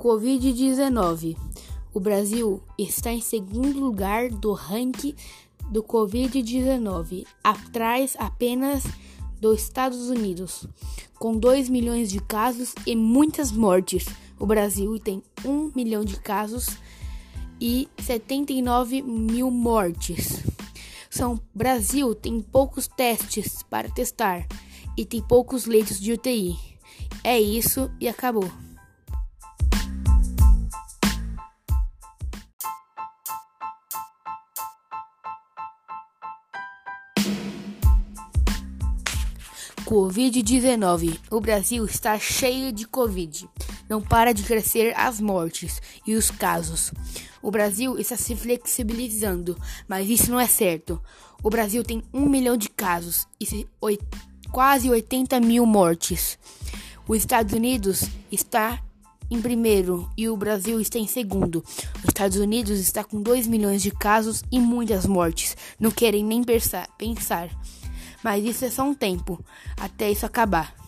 Covid-19. O Brasil está em segundo lugar do ranking do Covid-19, atrás apenas dos Estados Unidos, com 2 milhões de casos e muitas mortes. O Brasil tem 1 milhão de casos e 79 mil mortes. São Brasil tem poucos testes para testar e tem poucos leitos de UTI. É isso e acabou. Covid-19. O Brasil está cheio de Covid. Não para de crescer as mortes e os casos. O Brasil está se flexibilizando, mas isso não é certo. O Brasil tem um milhão de casos e quase 80 mil mortes. Os Estados Unidos está em primeiro e o Brasil está em segundo. Os Estados Unidos está com 2 milhões de casos e muitas mortes. Não querem nem pensar. Mas isso é só um tempo até isso acabar.